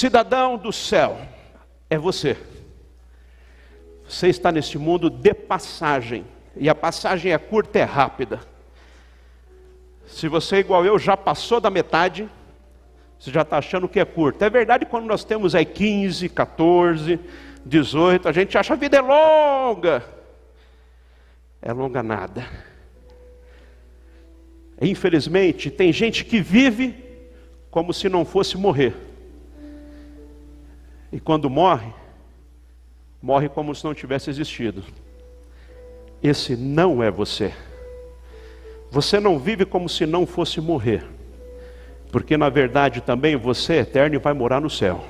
Cidadão do céu, é você. Você está neste mundo de passagem, e a passagem é curta e é rápida. Se você, igual eu, já passou da metade, você já está achando que é curto. É verdade quando nós temos aí 15, 14, 18, a gente acha a vida é longa. É longa nada. Infelizmente, tem gente que vive como se não fosse morrer. E quando morre, morre como se não tivesse existido. Esse não é você. Você não vive como se não fosse morrer. Porque na verdade também você é eterno e vai morar no céu.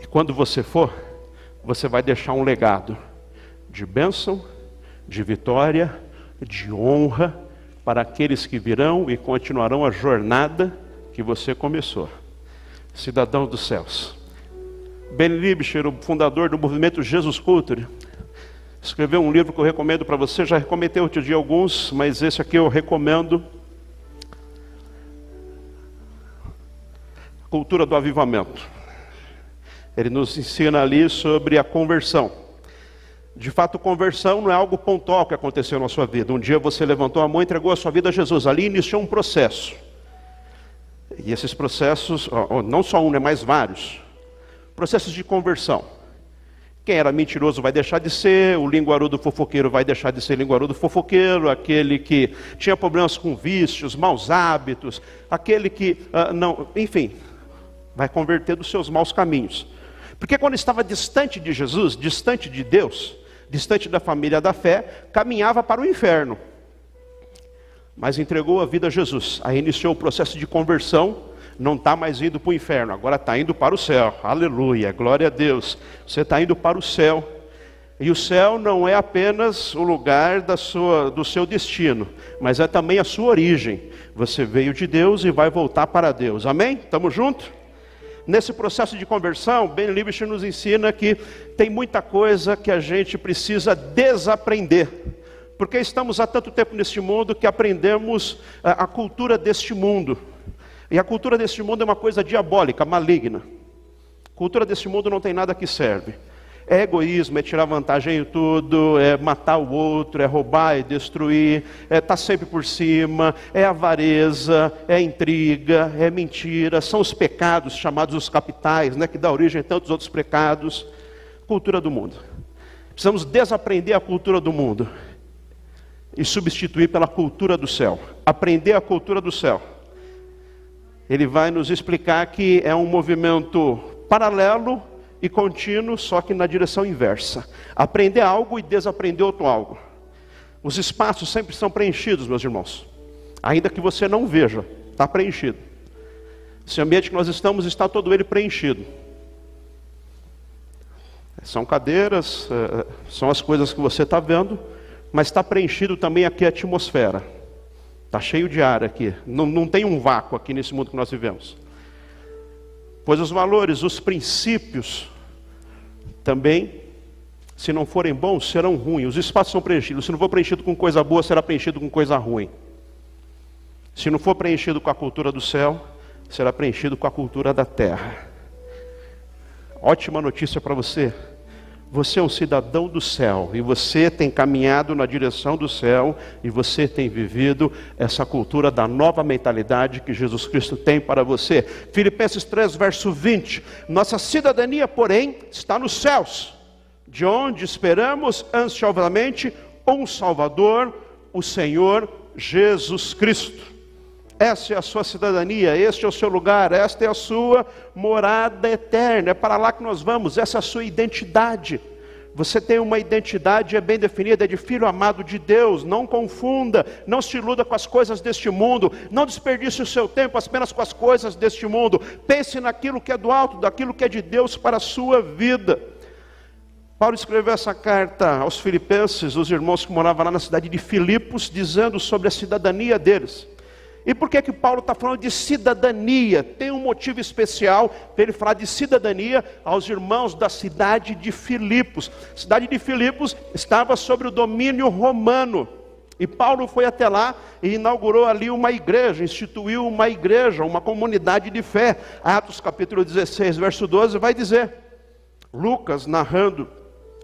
E quando você for, você vai deixar um legado de bênção, de vitória, de honra para aqueles que virão e continuarão a jornada que você começou. Cidadão dos céus. Ben Libcher, o fundador do movimento Jesus Culture, escreveu um livro que eu recomendo para você. Já recomendei outro dia alguns, mas esse aqui eu recomendo. Cultura do avivamento. Ele nos ensina ali sobre a conversão. De fato, conversão não é algo pontual que aconteceu na sua vida. Um dia você levantou a mão e entregou a sua vida a Jesus. Ali iniciou um processo. E esses processos, não só um, né, mas vários. Processos de conversão. Quem era mentiroso vai deixar de ser, o linguarudo fofoqueiro vai deixar de ser linguarudo fofoqueiro, aquele que tinha problemas com vícios, maus hábitos, aquele que uh, não, enfim, vai converter dos seus maus caminhos. Porque quando estava distante de Jesus, distante de Deus, distante da família da fé, caminhava para o inferno. Mas entregou a vida a Jesus. Aí iniciou o processo de conversão não está mais indo para o inferno, agora está indo para o céu. Aleluia, glória a Deus. Você está indo para o céu. E o céu não é apenas o lugar da sua, do seu destino, mas é também a sua origem. Você veio de Deus e vai voltar para Deus. Amém? Estamos juntos? Nesse processo de conversão, Ben Libich nos ensina que tem muita coisa que a gente precisa desaprender. Porque estamos há tanto tempo neste mundo que aprendemos a, a cultura deste mundo. E a cultura deste mundo é uma coisa diabólica, maligna. A cultura deste mundo não tem nada que serve. É egoísmo, é tirar vantagem em tudo, é matar o outro, é roubar, é destruir, é estar tá sempre por cima, é avareza, é intriga, é mentira, são os pecados chamados os capitais, né, que dá origem a tantos outros pecados. Cultura do mundo. Precisamos desaprender a cultura do mundo e substituir pela cultura do céu. Aprender a cultura do céu ele vai nos explicar que é um movimento paralelo e contínuo, só que na direção inversa. Aprender algo e desaprender outro algo. Os espaços sempre são preenchidos, meus irmãos. Ainda que você não veja, está preenchido. Esse ambiente que nós estamos está todo ele preenchido. São cadeiras, é, é, são as coisas que você está vendo, mas está preenchido também aqui a atmosfera. Está cheio de ar aqui. Não, não tem um vácuo aqui nesse mundo que nós vivemos. Pois os valores, os princípios, também, se não forem bons, serão ruins. Os espaços são preenchidos. Se não for preenchido com coisa boa, será preenchido com coisa ruim. Se não for preenchido com a cultura do céu, será preenchido com a cultura da terra. Ótima notícia para você. Você é um cidadão do céu e você tem caminhado na direção do céu e você tem vivido essa cultura da nova mentalidade que Jesus Cristo tem para você. Filipenses 3, verso 20. Nossa cidadania, porém, está nos céus, de onde esperamos ansiosamente um Salvador, o Senhor Jesus Cristo. Essa é a sua cidadania, este é o seu lugar, esta é a sua morada eterna. É para lá que nós vamos, essa é a sua identidade. Você tem uma identidade é bem definida, é de filho amado de Deus. Não confunda, não se iluda com as coisas deste mundo, não desperdice o seu tempo apenas com as coisas deste mundo. Pense naquilo que é do alto, daquilo que é de Deus para a sua vida. Paulo escreveu essa carta aos filipenses, os irmãos que moravam lá na cidade de Filipos, dizendo sobre a cidadania deles. E por que que Paulo está falando de cidadania? Tem um motivo especial para ele falar de cidadania aos irmãos da cidade de Filipos. A cidade de Filipos estava sobre o domínio romano. E Paulo foi até lá e inaugurou ali uma igreja, instituiu uma igreja, uma comunidade de fé. Atos capítulo 16, verso 12 vai dizer, Lucas narrando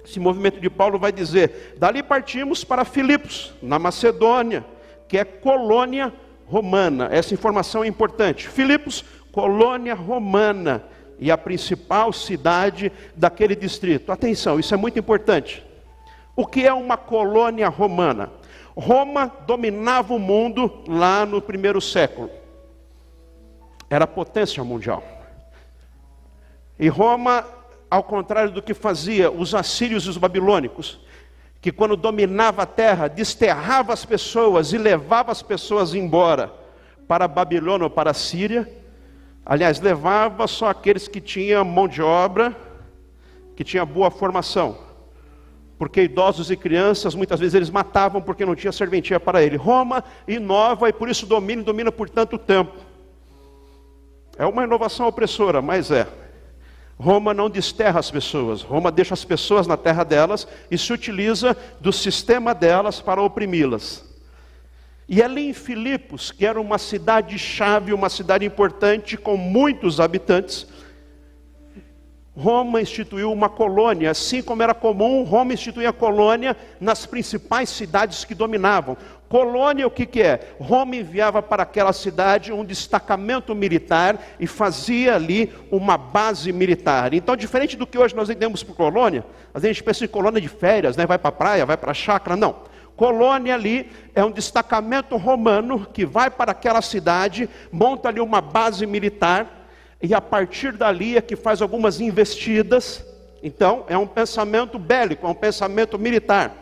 esse movimento de Paulo vai dizer: Dali partimos para Filipos, na Macedônia, que é colônia romana. Essa informação é importante. Filipos, colônia romana e a principal cidade daquele distrito. Atenção, isso é muito importante. O que é uma colônia romana? Roma dominava o mundo lá no primeiro século. Era potência mundial. E Roma, ao contrário do que fazia os assírios e os babilônicos, que quando dominava a terra, desterrava as pessoas e levava as pessoas embora para Babilônia ou para a Síria. Aliás, levava só aqueles que tinham mão de obra, que tinha boa formação porque idosos e crianças muitas vezes eles matavam porque não tinha serventia para ele. Roma inova e por isso domina e domina por tanto tempo. É uma inovação opressora, mas é. Roma não desterra as pessoas, Roma deixa as pessoas na terra delas e se utiliza do sistema delas para oprimi-las. E ali em Filipos, que era uma cidade-chave, uma cidade importante com muitos habitantes, Roma instituiu uma colônia, assim como era comum, Roma instituía colônia nas principais cidades que dominavam. Colônia, o que, que é? Roma enviava para aquela cidade um destacamento militar e fazia ali uma base militar. Então, diferente do que hoje nós entendemos por colônia, a gente pensa em colônia de férias, né? vai para a praia, vai para a chácara, não. Colônia ali é um destacamento romano que vai para aquela cidade, monta ali uma base militar e a partir dali é que faz algumas investidas. Então, é um pensamento bélico, é um pensamento militar.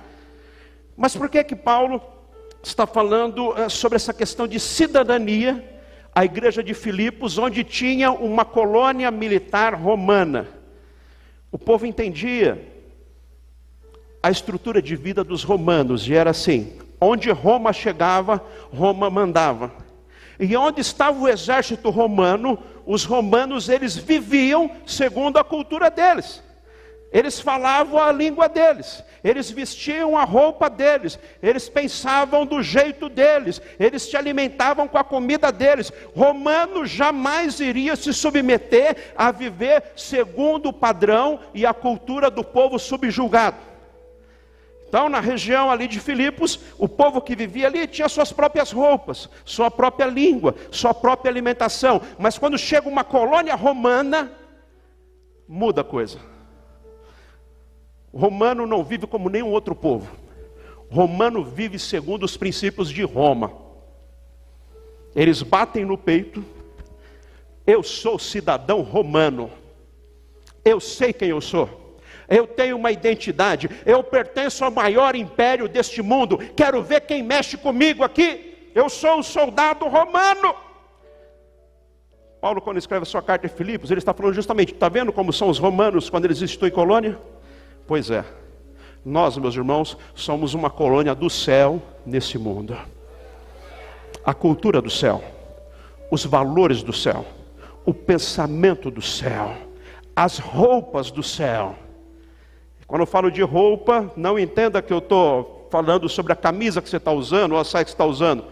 Mas por que que Paulo está falando eh, sobre essa questão de cidadania? A igreja de Filipos, onde tinha uma colônia militar romana. O povo entendia a estrutura de vida dos romanos, e era assim: onde Roma chegava, Roma mandava. E onde estava o exército romano, os romanos eles viviam segundo a cultura deles. Eles falavam a língua deles, eles vestiam a roupa deles, eles pensavam do jeito deles, eles se alimentavam com a comida deles. Romano jamais iria se submeter a viver segundo o padrão e a cultura do povo subjugado. Então, na região ali de Filipos, o povo que vivia ali tinha suas próprias roupas, sua própria língua, sua própria alimentação. Mas quando chega uma colônia romana, muda a coisa. Romano não vive como nenhum outro povo. Romano vive segundo os princípios de Roma. Eles batem no peito. Eu sou cidadão romano. Eu sei quem eu sou eu tenho uma identidade, eu pertenço ao maior império deste mundo, quero ver quem mexe comigo aqui. Eu sou um soldado romano. Paulo, quando escreve a sua carta a Filipos, ele está falando justamente: está vendo como são os romanos quando eles instituem colônia? Pois é, nós, meus irmãos, somos uma colônia do céu nesse mundo. A cultura do céu, os valores do céu, o pensamento do céu, as roupas do céu quando eu falo de roupa, não entenda que eu estou falando sobre a camisa que você está usando ou a saia que você está usando.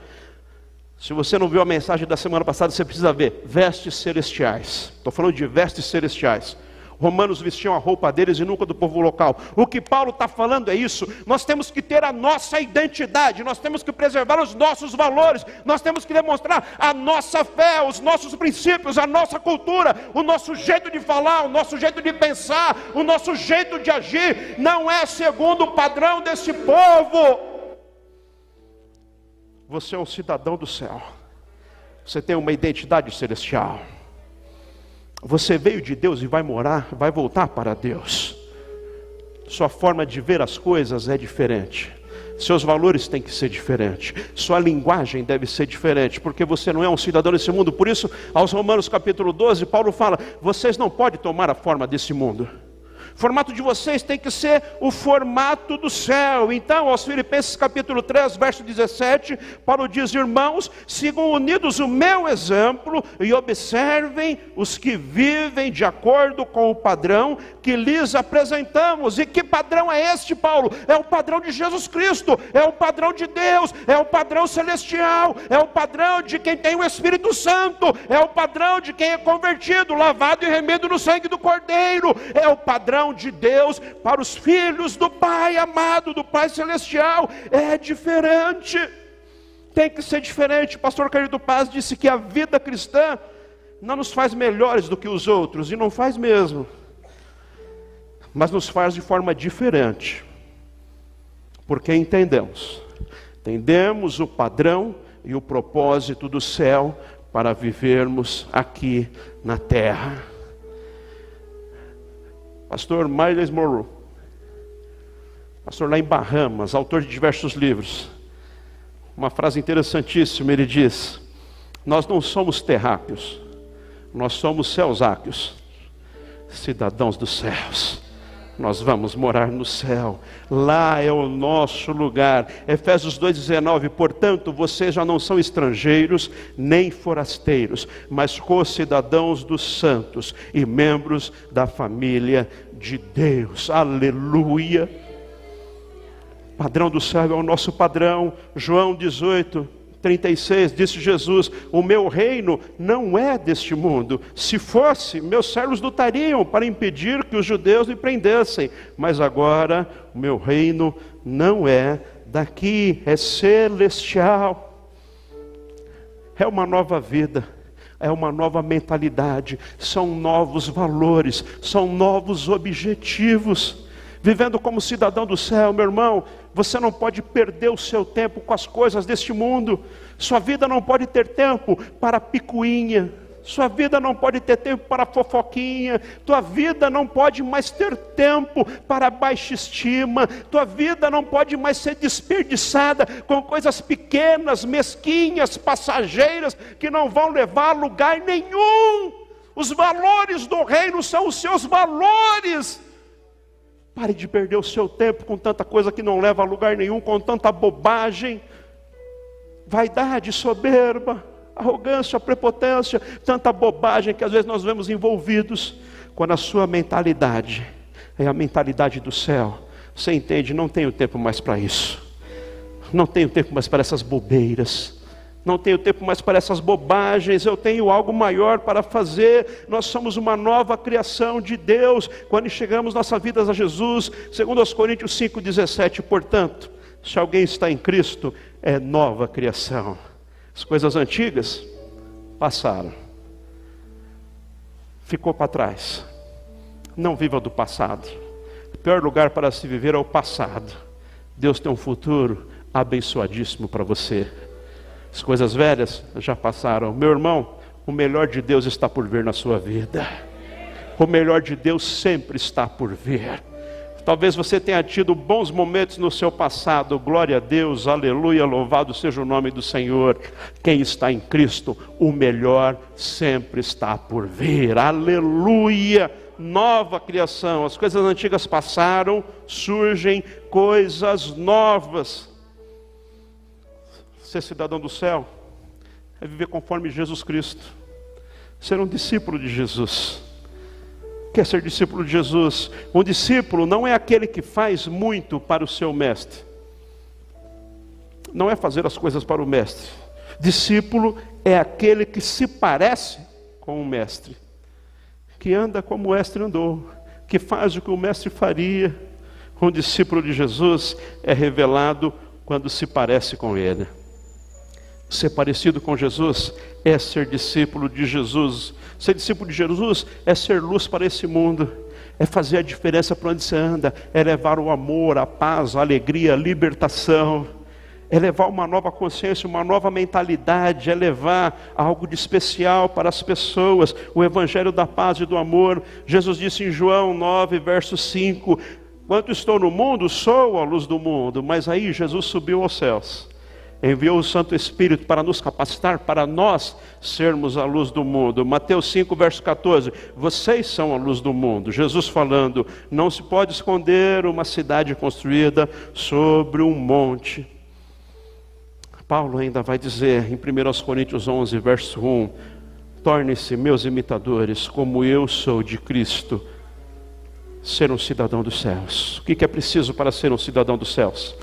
Se você não viu a mensagem da semana passada, você precisa ver. Vestes celestiais. Estou falando de vestes celestiais romanos vestiam a roupa deles e nunca do povo local. O que Paulo está falando é isso. Nós temos que ter a nossa identidade, nós temos que preservar os nossos valores, nós temos que demonstrar a nossa fé, os nossos princípios, a nossa cultura, o nosso jeito de falar, o nosso jeito de pensar, o nosso jeito de agir. Não é segundo o padrão desse povo. Você é um cidadão do céu. Você tem uma identidade celestial. Você veio de Deus e vai morar, vai voltar para Deus. Sua forma de ver as coisas é diferente. Seus valores têm que ser diferentes. Sua linguagem deve ser diferente, porque você não é um cidadão desse mundo. Por isso, aos Romanos capítulo 12, Paulo fala: vocês não podem tomar a forma desse mundo. O formato de vocês tem que ser o formato do céu. Então, aos Filipenses capítulo 3, verso 17, Paulo diz: Irmãos, sigam unidos o meu exemplo e observem os que vivem de acordo com o padrão que lhes apresentamos. E que padrão é este, Paulo? É o padrão de Jesus Cristo, é o padrão de Deus, é o padrão celestial, é o padrão de quem tem o Espírito Santo, é o padrão de quem é convertido, lavado e remido no sangue do Cordeiro, é o padrão de Deus para os filhos do Pai amado, do Pai celestial. É diferente. Tem que ser diferente. O pastor Querido Paz disse que a vida cristã não nos faz melhores do que os outros, e não faz mesmo mas nos faz de forma diferente, porque entendemos, entendemos o padrão e o propósito do céu para vivermos aqui na terra. Pastor Miles Monroe, pastor lá em Bahamas, autor de diversos livros, uma frase interessantíssima, ele diz: Nós não somos terráqueos, nós somos céusáqueos, cidadãos dos céus nós vamos morar no céu. Lá é o nosso lugar. Efésios 2:19, portanto, vocês já não são estrangeiros nem forasteiros, mas co-cidadãos dos santos e membros da família de Deus. Aleluia. Padrão do céu é o nosso padrão. João 18, 36, disse Jesus: O meu reino não é deste mundo. Se fosse, meus servos lutariam para impedir que os judeus me prendessem. Mas agora, o meu reino não é daqui, é celestial. É uma nova vida, é uma nova mentalidade, são novos valores, são novos objetivos vivendo como cidadão do céu, meu irmão, você não pode perder o seu tempo com as coisas deste mundo. Sua vida não pode ter tempo para picuinha. Sua vida não pode ter tempo para fofoquinha, tua vida não pode mais ter tempo para baixa estima, tua vida não pode mais ser desperdiçada com coisas pequenas, mesquinhas, passageiras, que não vão levar a lugar nenhum. Os valores do reino são os seus valores. Pare de perder o seu tempo com tanta coisa que não leva a lugar nenhum, com tanta bobagem, vaidade, soberba, arrogância, prepotência, tanta bobagem que às vezes nós vemos envolvidos, quando a sua mentalidade é a mentalidade do céu. Você entende? Não tenho tempo mais para isso. Não tenho tempo mais para essas bobeiras não tenho tempo mais para essas bobagens, eu tenho algo maior para fazer. Nós somos uma nova criação de Deus. Quando chegamos nossas vidas a Jesus, segundo os Coríntios 5:17, portanto, se alguém está em Cristo, é nova criação. As coisas antigas passaram. Ficou para trás. Não viva do passado. O pior lugar para se viver é o passado. Deus tem um futuro abençoadíssimo para você. As coisas velhas já passaram. Meu irmão, o melhor de Deus está por vir na sua vida. O melhor de Deus sempre está por vir. Talvez você tenha tido bons momentos no seu passado, glória a Deus, aleluia, louvado seja o nome do Senhor. Quem está em Cristo, o melhor sempre está por vir, aleluia. Nova criação, as coisas antigas passaram, surgem coisas novas ser cidadão do céu é viver conforme Jesus Cristo, ser um discípulo de Jesus. Quer ser discípulo de Jesus? Um discípulo não é aquele que faz muito para o seu mestre, não é fazer as coisas para o mestre. Discípulo é aquele que se parece com o mestre, que anda como o mestre andou, que faz o que o mestre faria. Um discípulo de Jesus é revelado quando se parece com ele. Ser parecido com Jesus é ser discípulo de Jesus. Ser discípulo de Jesus é ser luz para esse mundo, é fazer a diferença para onde você anda, é levar o amor, a paz, a alegria, a libertação, é levar uma nova consciência, uma nova mentalidade, é levar algo de especial para as pessoas, o evangelho da paz e do amor. Jesus disse em João 9, verso 5: Quanto estou no mundo, sou a luz do mundo, mas aí Jesus subiu aos céus enviou o Santo Espírito para nos capacitar, para nós sermos a luz do mundo. Mateus 5, verso 14: Vocês são a luz do mundo. Jesus falando: Não se pode esconder uma cidade construída sobre um monte. Paulo ainda vai dizer em 1 Coríntios 11, verso 1: Torne-se meus imitadores, como eu sou de Cristo. Ser um cidadão dos céus. O que é preciso para ser um cidadão dos céus?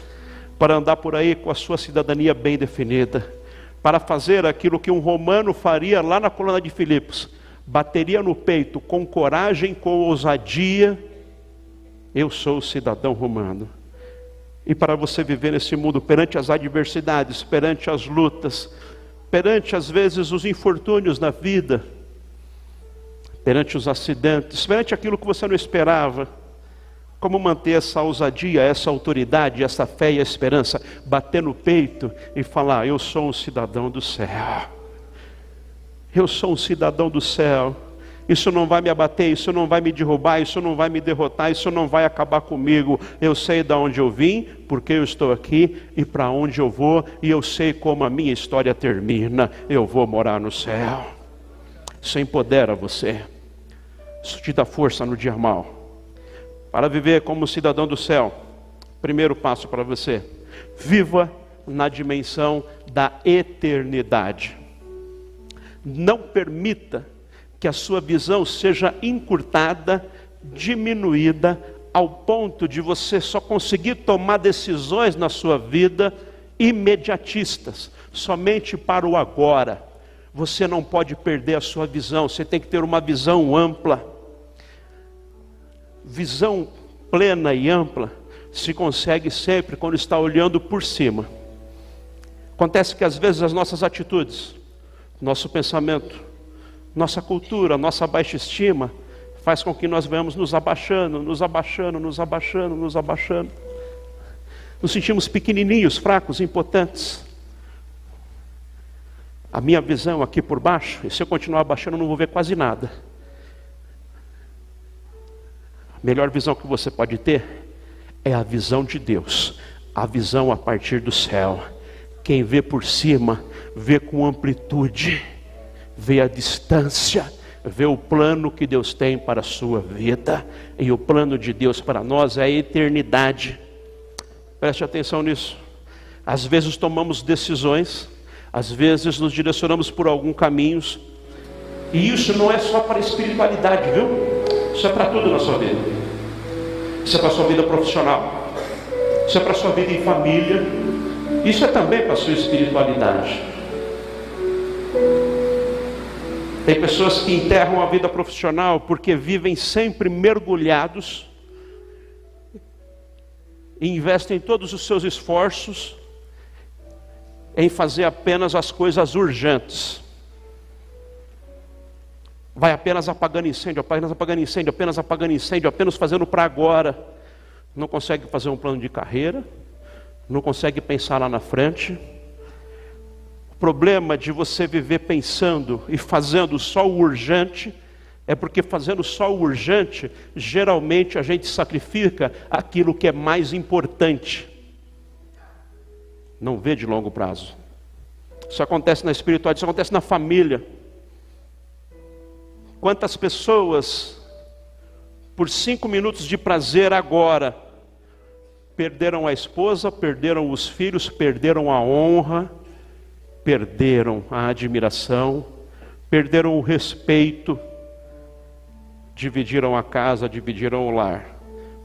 Para andar por aí com a sua cidadania bem definida, para fazer aquilo que um romano faria lá na coluna de Filipos, bateria no peito com coragem, com ousadia, eu sou cidadão romano. E para você viver nesse mundo perante as adversidades, perante as lutas, perante às vezes os infortúnios na vida, perante os acidentes, perante aquilo que você não esperava, como manter essa ousadia, essa autoridade, essa fé e a esperança, bater no peito e falar: Eu sou um cidadão do céu. Eu sou um cidadão do céu. Isso não vai me abater, isso não vai me derrubar, isso não vai me derrotar, isso não vai acabar comigo. Eu sei de onde eu vim, porque eu estou aqui e para onde eu vou, e eu sei como a minha história termina. Eu vou morar no céu. Isso empodera você. Isso te dá força no dia mal. Para viver como cidadão do céu, primeiro passo para você: viva na dimensão da eternidade. Não permita que a sua visão seja encurtada, diminuída, ao ponto de você só conseguir tomar decisões na sua vida imediatistas, somente para o agora. Você não pode perder a sua visão, você tem que ter uma visão ampla visão plena e ampla se consegue sempre quando está olhando por cima. Acontece que às vezes as nossas atitudes, nosso pensamento, nossa cultura, nossa baixa estima, faz com que nós venhamos nos abaixando, nos abaixando, nos abaixando, nos abaixando. Nos sentimos pequenininhos, fracos, impotentes. A minha visão aqui por baixo, e se eu continuar abaixando, eu não vou ver quase nada melhor visão que você pode ter é a visão de Deus, a visão a partir do céu. Quem vê por cima, vê com amplitude, vê a distância, vê o plano que Deus tem para a sua vida, e o plano de Deus para nós é a eternidade. Preste atenção nisso. Às vezes tomamos decisões, às vezes nos direcionamos por alguns caminhos, e isso não é só para a espiritualidade, viu? Isso é para tudo na sua vida. Isso é para a sua vida profissional. Isso é para a sua vida em família. Isso é também para a sua espiritualidade. Tem pessoas que enterram a vida profissional porque vivem sempre mergulhados e investem todos os seus esforços em fazer apenas as coisas urgentes vai apenas apagando incêndio, apenas apagando incêndio, apenas apagando incêndio, apenas fazendo para agora. Não consegue fazer um plano de carreira, não consegue pensar lá na frente. O problema de você viver pensando e fazendo só o urgente é porque fazendo só o urgente, geralmente a gente sacrifica aquilo que é mais importante. Não vê de longo prazo. Isso acontece na espiritualidade, isso acontece na família. Quantas pessoas, por cinco minutos de prazer agora, perderam a esposa, perderam os filhos, perderam a honra, perderam a admiração, perderam o respeito, dividiram a casa, dividiram o lar,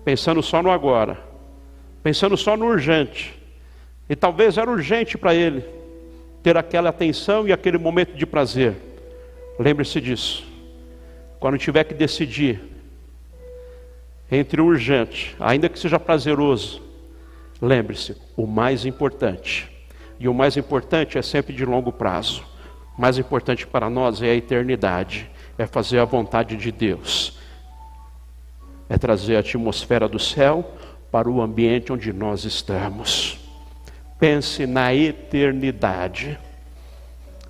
pensando só no agora, pensando só no urgente. E talvez era urgente para ele ter aquela atenção e aquele momento de prazer. Lembre-se disso. Quando tiver que decidir entre o urgente, ainda que seja prazeroso, lembre-se, o mais importante. E o mais importante é sempre de longo prazo. O mais importante para nós é a eternidade, é fazer a vontade de Deus, é trazer a atmosfera do céu para o ambiente onde nós estamos. Pense na eternidade.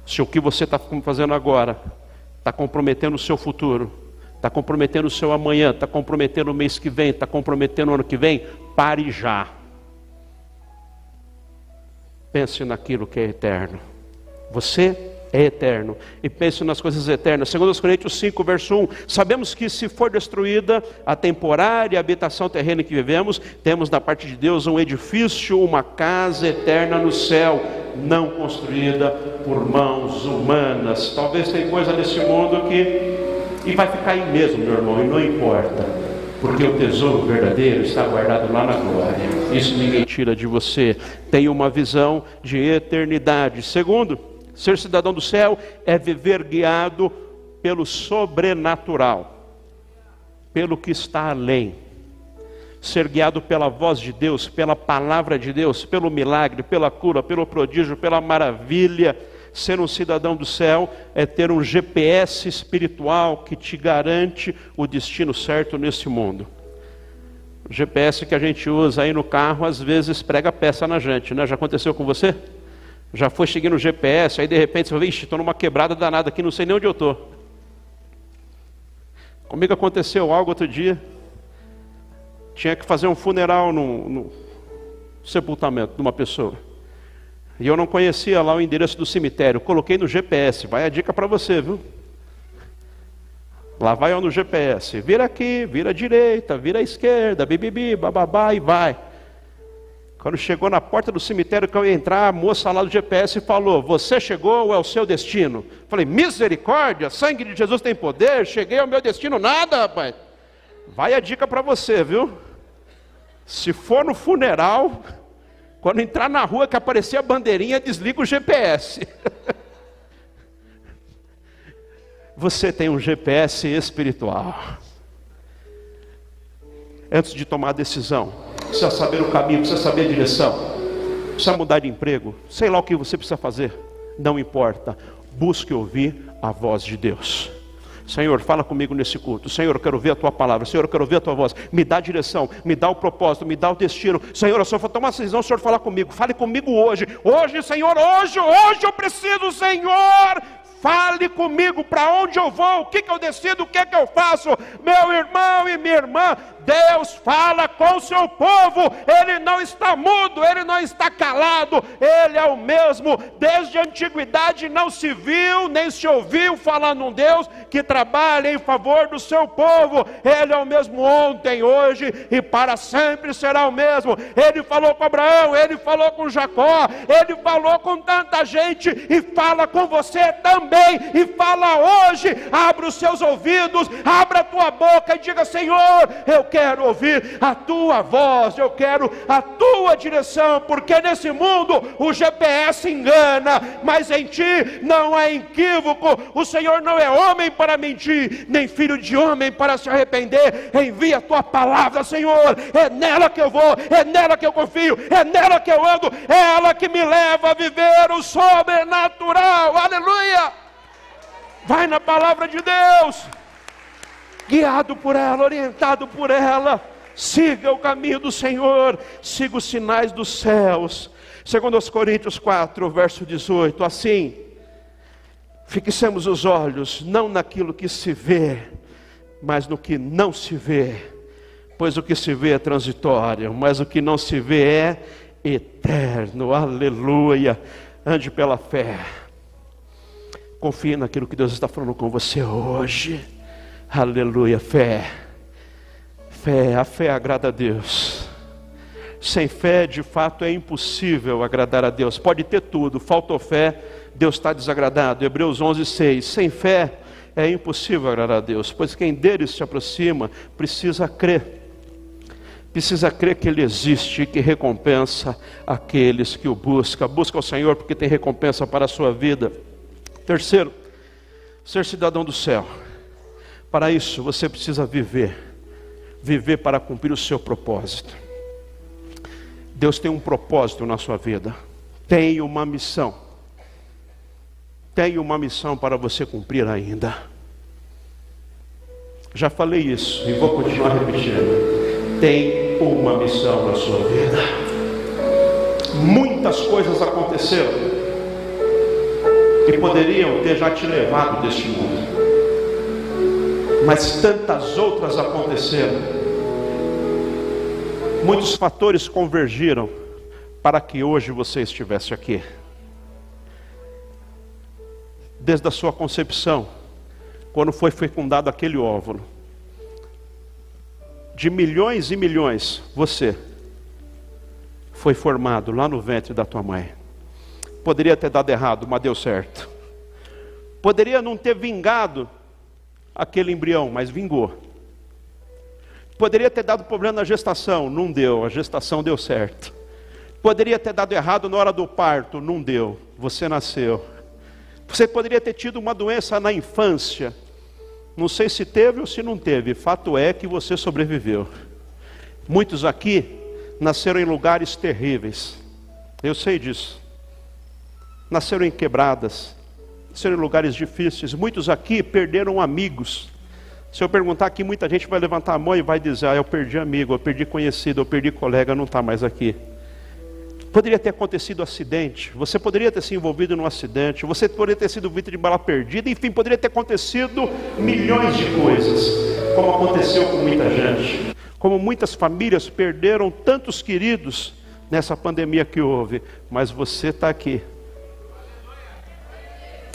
Se o que você está fazendo agora está comprometendo o seu futuro, está comprometendo o seu amanhã, está comprometendo o mês que vem, está comprometendo o ano que vem, pare já. Pense naquilo que é eterno. Você é eterno. E pense nas coisas eternas. Segundo Coríntios 5, verso 1. Sabemos que se for destruída a temporária habitação terrena que vivemos, temos da parte de Deus um edifício, uma casa eterna no céu, não construída por mãos humanas. Talvez tem coisa nesse mundo que e vai ficar aí mesmo, meu irmão, e não importa, porque o tesouro verdadeiro está guardado lá na glória. Isso ninguém tira de você. Tem uma visão de eternidade. Segundo, Ser cidadão do céu é viver guiado pelo sobrenatural, pelo que está além. Ser guiado pela voz de Deus, pela palavra de Deus, pelo milagre, pela cura, pelo prodígio, pela maravilha. Ser um cidadão do céu é ter um GPS espiritual que te garante o destino certo nesse mundo. O GPS que a gente usa aí no carro às vezes prega peça na gente, né? Já aconteceu com você? Já foi seguindo o GPS, aí de repente você fala, ixi, estou numa quebrada danada aqui, não sei nem onde eu estou. Comigo aconteceu algo outro dia. Tinha que fazer um funeral no, no sepultamento de uma pessoa. E eu não conhecia lá o endereço do cemitério. Coloquei no GPS. Vai a dica para você, viu? Lá vai eu no GPS. Vira aqui, vira à direita, vira à esquerda, bibibi, bababá e vai. Quando chegou na porta do cemitério que eu ia entrar, a moça lá do GPS falou: Você chegou ou é o seu destino? Falei: Misericórdia, sangue de Jesus tem poder, cheguei ao meu destino, nada, rapaz. Vai a dica para você, viu? Se for no funeral, quando entrar na rua que aparecer a bandeirinha, desliga o GPS. você tem um GPS espiritual. Antes de tomar a decisão, precisa saber o caminho, precisa saber a direção, precisa mudar de emprego, sei lá o que você precisa fazer, não importa, busque ouvir a voz de Deus. Senhor, fala comigo nesse culto. Senhor, eu quero ver a tua palavra. Senhor, eu quero ver a tua voz. Me dá a direção, me dá o propósito, me dá o destino. Senhor, eu só vou tomar uma decisão, Senhor, falar comigo. Fale comigo hoje. Hoje, Senhor, hoje, hoje eu preciso, Senhor. Fale comigo para onde eu vou, o que, que eu decido, o que, que eu faço. Meu irmão e minha irmã, Deus fala com o seu povo, Ele não está mudo, Ele não está calado, Ele é o mesmo. Desde a antiguidade não se viu, nem se ouviu falar num Deus que trabalha em favor do seu povo. Ele é o mesmo ontem, hoje e para sempre será o mesmo. Ele falou com Abraão, Ele falou com Jacó, Ele falou com tanta gente e fala com você também. E fala hoje, abra os seus ouvidos, abra a tua boca e diga: Senhor, eu quero ouvir a tua voz, eu quero a tua direção, porque nesse mundo o GPS engana, mas em ti não há equívoco. O Senhor não é homem para mentir, nem filho de homem para se arrepender. Envia a tua palavra, Senhor, é nela que eu vou, é nela que eu confio, é nela que eu ando, é ela que me leva a viver o sobrenatural. Aleluia! Vai na palavra de Deus guiado por ela, orientado por ela. Siga o caminho do Senhor, siga os sinais dos céus. Segundo os Coríntios 4, verso 18, assim, fixemos os olhos não naquilo que se vê, mas no que não se vê. Pois o que se vê é transitório, mas o que não se vê é eterno. Aleluia. Ande pela fé. Confie naquilo que Deus está falando com você hoje. Aleluia, fé. Fé, a fé agrada a Deus. Sem fé, de fato, é impossível agradar a Deus. Pode ter tudo, faltou fé, Deus está desagradado. Hebreus 11, 6. Sem fé é impossível agradar a Deus, pois quem dele se aproxima precisa crer. Precisa crer que Ele existe e que recompensa aqueles que o buscam. Busca o Senhor porque tem recompensa para a sua vida. Terceiro, ser cidadão do céu. Para isso, você precisa viver, viver para cumprir o seu propósito. Deus tem um propósito na sua vida, tem uma missão, tem uma missão para você cumprir ainda. Já falei isso e vou continuar repetindo. Tem uma missão na sua vida. Muitas coisas aconteceram que poderiam ter já te levado deste mundo mas tantas outras aconteceram. Muitos fatores convergiram para que hoje você estivesse aqui. Desde a sua concepção, quando foi fecundado aquele óvulo, de milhões e milhões, você foi formado lá no ventre da tua mãe. Poderia ter dado errado, mas deu certo. Poderia não ter vingado aquele embrião, mas vingou. Poderia ter dado problema na gestação, não deu, a gestação deu certo. Poderia ter dado errado na hora do parto, não deu, você nasceu. Você poderia ter tido uma doença na infância, não sei se teve ou se não teve, fato é que você sobreviveu. Muitos aqui nasceram em lugares terríveis. Eu sei disso. Nasceram em quebradas, nasceram em lugares difíceis. Muitos aqui perderam amigos. Se eu perguntar aqui, muita gente vai levantar a mão e vai dizer: Ah, eu perdi amigo, eu perdi conhecido, eu perdi colega, não está mais aqui. Poderia ter acontecido um acidente, você poderia ter se envolvido num acidente, você poderia ter sido vítima de bala perdida, enfim, poderia ter acontecido milhões de coisas, como aconteceu com muita gente como muitas famílias perderam tantos queridos nessa pandemia que houve, mas você está aqui.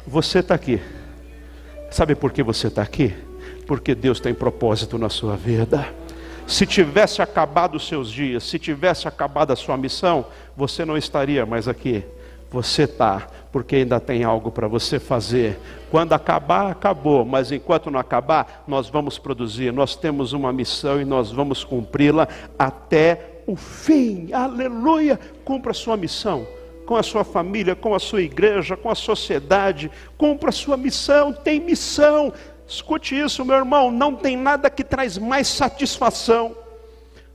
Você está aqui. Sabe por que você está aqui? Porque Deus tem propósito na sua vida. Se tivesse acabado os seus dias, se tivesse acabado a sua missão, você não estaria mais aqui. Você está, porque ainda tem algo para você fazer. Quando acabar, acabou, mas enquanto não acabar, nós vamos produzir. Nós temos uma missão e nós vamos cumpri-la até o fim. Aleluia! Cumpra a sua missão com a sua família, com a sua igreja, com a sociedade. Cumpra a sua missão, tem missão. Escute isso, meu irmão, não tem nada que traz mais satisfação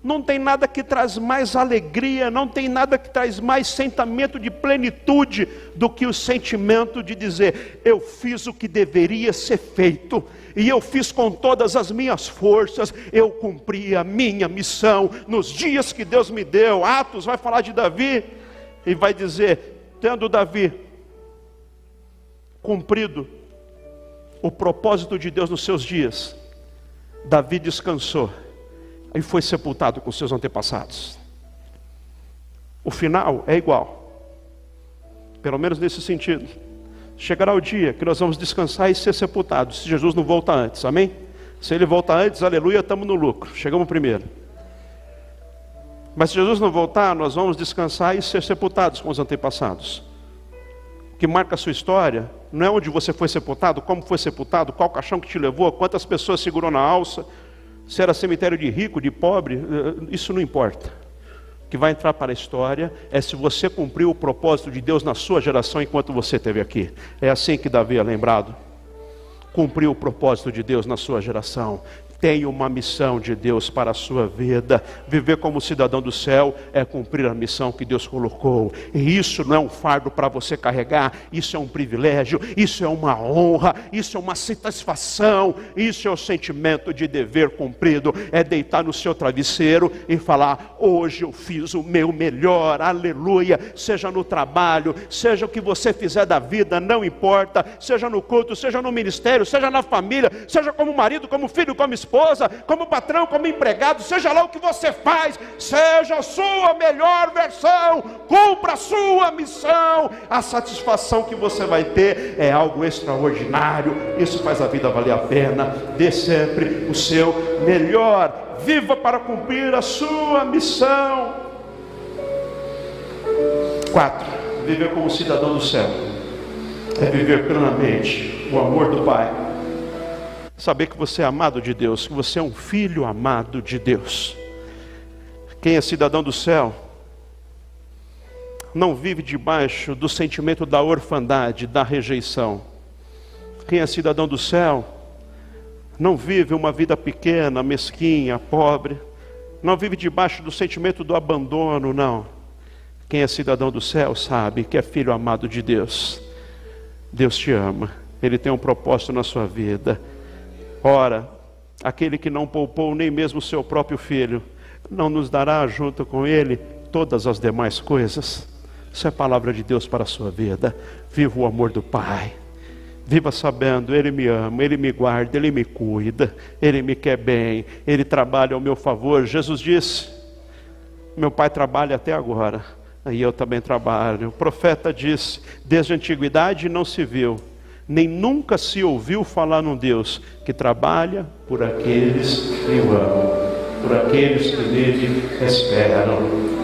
não tem nada que traz mais alegria, não tem nada que traz mais sentimento de plenitude do que o sentimento de dizer: eu fiz o que deveria ser feito, e eu fiz com todas as minhas forças, eu cumpri a minha missão nos dias que Deus me deu. Atos vai falar de Davi e vai dizer: tendo Davi cumprido o propósito de Deus nos seus dias, Davi descansou e foi sepultado com seus antepassados. O final é igual, pelo menos nesse sentido. Chegará o dia que nós vamos descansar e ser sepultados, se Jesus não volta antes, amém? Se ele voltar antes, aleluia, estamos no lucro, chegamos primeiro. Mas se Jesus não voltar, nós vamos descansar e ser sepultados com os antepassados. O que marca a sua história não é onde você foi sepultado, como foi sepultado, qual caixão que te levou, quantas pessoas segurou na alça, se era cemitério de rico, de pobre, eh, isso não importa. O que vai entrar para a história é se você cumpriu o propósito de Deus na sua geração enquanto você esteve aqui. É assim que Davi é lembrado. Cumpriu o propósito de Deus na sua geração tem uma missão de Deus para a sua vida. Viver como cidadão do céu é cumprir a missão que Deus colocou. E isso não é um fardo para você carregar, isso é um privilégio, isso é uma honra, isso é uma satisfação, isso é o sentimento de dever cumprido. É deitar no seu travesseiro e falar: hoje eu fiz o meu melhor, aleluia. Seja no trabalho, seja o que você fizer da vida, não importa, seja no culto, seja no ministério, seja na família, seja como marido, como filho, como esposa esposa, como patrão, como empregado, seja lá o que você faz, seja a sua melhor versão, cumpra a sua missão. A satisfação que você vai ter é algo extraordinário. Isso faz a vida valer a pena. Dê sempre o seu melhor. Viva para cumprir a sua missão. Quatro, viver como cidadão do céu é viver plenamente o amor do Pai saber que você é amado de Deus, que você é um filho amado de Deus. Quem é cidadão do céu não vive debaixo do sentimento da orfandade, da rejeição. Quem é cidadão do céu não vive uma vida pequena, mesquinha, pobre, não vive debaixo do sentimento do abandono, não. Quem é cidadão do céu sabe que é filho amado de Deus. Deus te ama, Ele tem um propósito na sua vida. Ora, aquele que não poupou nem mesmo o seu próprio filho, não nos dará junto com ele todas as demais coisas. Isso é palavra de Deus para a sua vida. Viva o amor do Pai. Viva sabendo, Ele me ama, Ele me guarda, Ele me cuida, Ele me quer bem, Ele trabalha ao meu favor. Jesus disse: Meu Pai trabalha até agora, Aí eu também trabalho. O profeta disse: desde a antiguidade não se viu, nem nunca se ouviu falar num Deus que trabalha por aqueles que o amam, por aqueles que nele esperam.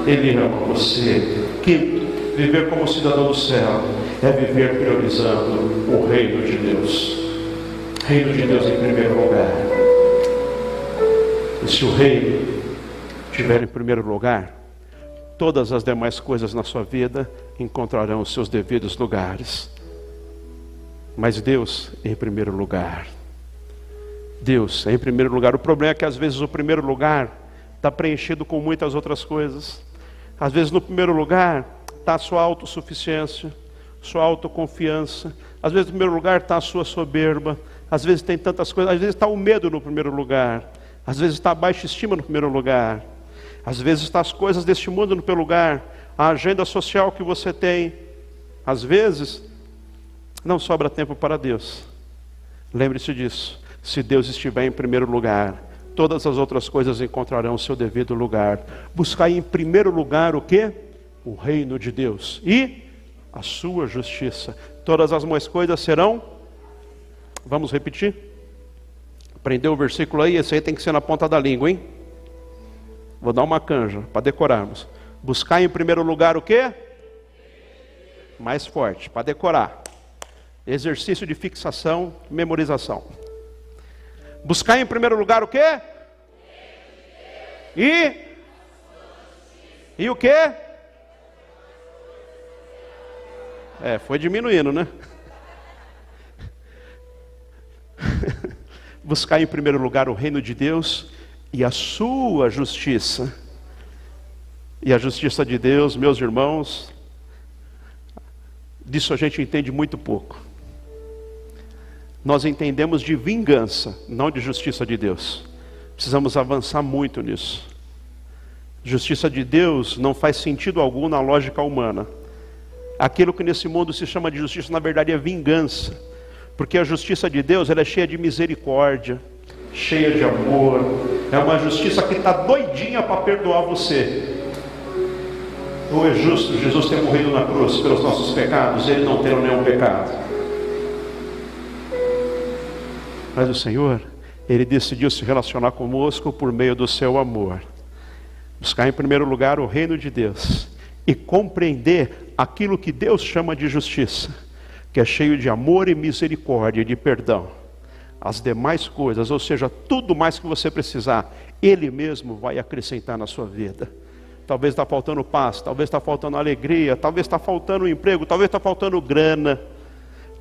Ele ama você. Quinto, viver como cidadão do céu é viver priorizando o reino de Deus. Reino de Deus em primeiro lugar. E se o reino estiver em primeiro lugar, todas as demais coisas na sua vida encontrarão os seus devidos lugares. Mas Deus em primeiro lugar. Deus em primeiro lugar. O problema é que às vezes o primeiro lugar está preenchido com muitas outras coisas. Às vezes no primeiro lugar está a sua autossuficiência, sua autoconfiança. Às vezes no primeiro lugar está a sua soberba. Às vezes tem tantas coisas. Às vezes está o medo no primeiro lugar. Às vezes está a baixa estima no primeiro lugar. Às vezes está as coisas deste mundo no primeiro lugar, a agenda social que você tem. Às vezes não sobra tempo para Deus. Lembre-se disso. Se Deus estiver em primeiro lugar, todas as outras coisas encontrarão o seu devido lugar. Buscar em primeiro lugar o que? O reino de Deus e a sua justiça. Todas as mais coisas serão. Vamos repetir? Aprendeu o versículo aí? Esse aí tem que ser na ponta da língua, hein? Vou dar uma canja para decorarmos. Buscar em primeiro lugar o quê? Mais forte, para decorar. Exercício de fixação, memorização. Buscar em primeiro lugar o quê? E E o quê? É, foi diminuindo, né? Buscar em primeiro lugar o reino de Deus e a sua justiça. E a justiça de Deus, meus irmãos, disso a gente entende muito pouco. Nós entendemos de vingança, não de justiça de Deus. Precisamos avançar muito nisso. Justiça de Deus não faz sentido algum na lógica humana. Aquilo que nesse mundo se chama de justiça, na verdade, é vingança. Porque a justiça de Deus ela é cheia de misericórdia, cheia de amor, é uma justiça que está doidinha para perdoar você. Ou é justo Jesus ter morrido na cruz pelos nossos pecados, ele não ter nenhum pecado. Mas o Senhor, ele decidiu se relacionar conosco por meio do seu amor. Buscar em primeiro lugar o reino de Deus e compreender aquilo que Deus chama de justiça, que é cheio de amor e misericórdia e de perdão as demais coisas, ou seja, tudo mais que você precisar, Ele mesmo vai acrescentar na sua vida. Talvez está faltando paz, talvez está faltando alegria, talvez está faltando emprego, talvez está faltando grana,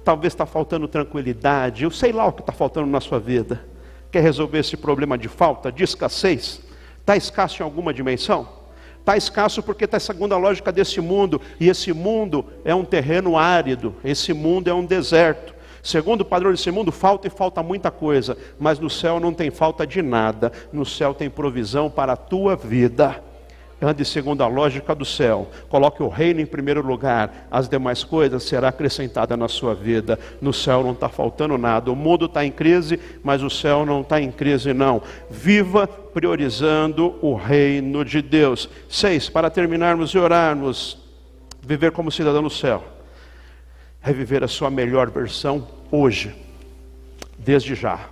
talvez está faltando tranquilidade, eu sei lá o que está faltando na sua vida. Quer resolver esse problema de falta, de escassez? Está escasso em alguma dimensão? Está escasso porque está segundo a lógica desse mundo, e esse mundo é um terreno árido, esse mundo é um deserto. Segundo o padrão desse mundo, falta e falta muita coisa, mas no céu não tem falta de nada. No céu tem provisão para a tua vida. Ande segundo a lógica do céu. Coloque o reino em primeiro lugar. As demais coisas serão acrescentadas na sua vida. No céu não está faltando nada. O mundo está em crise, mas o céu não está em crise, não. Viva priorizando o reino de Deus. Seis, para terminarmos e orarmos, viver como cidadão no céu. É viver a sua melhor versão hoje, desde já,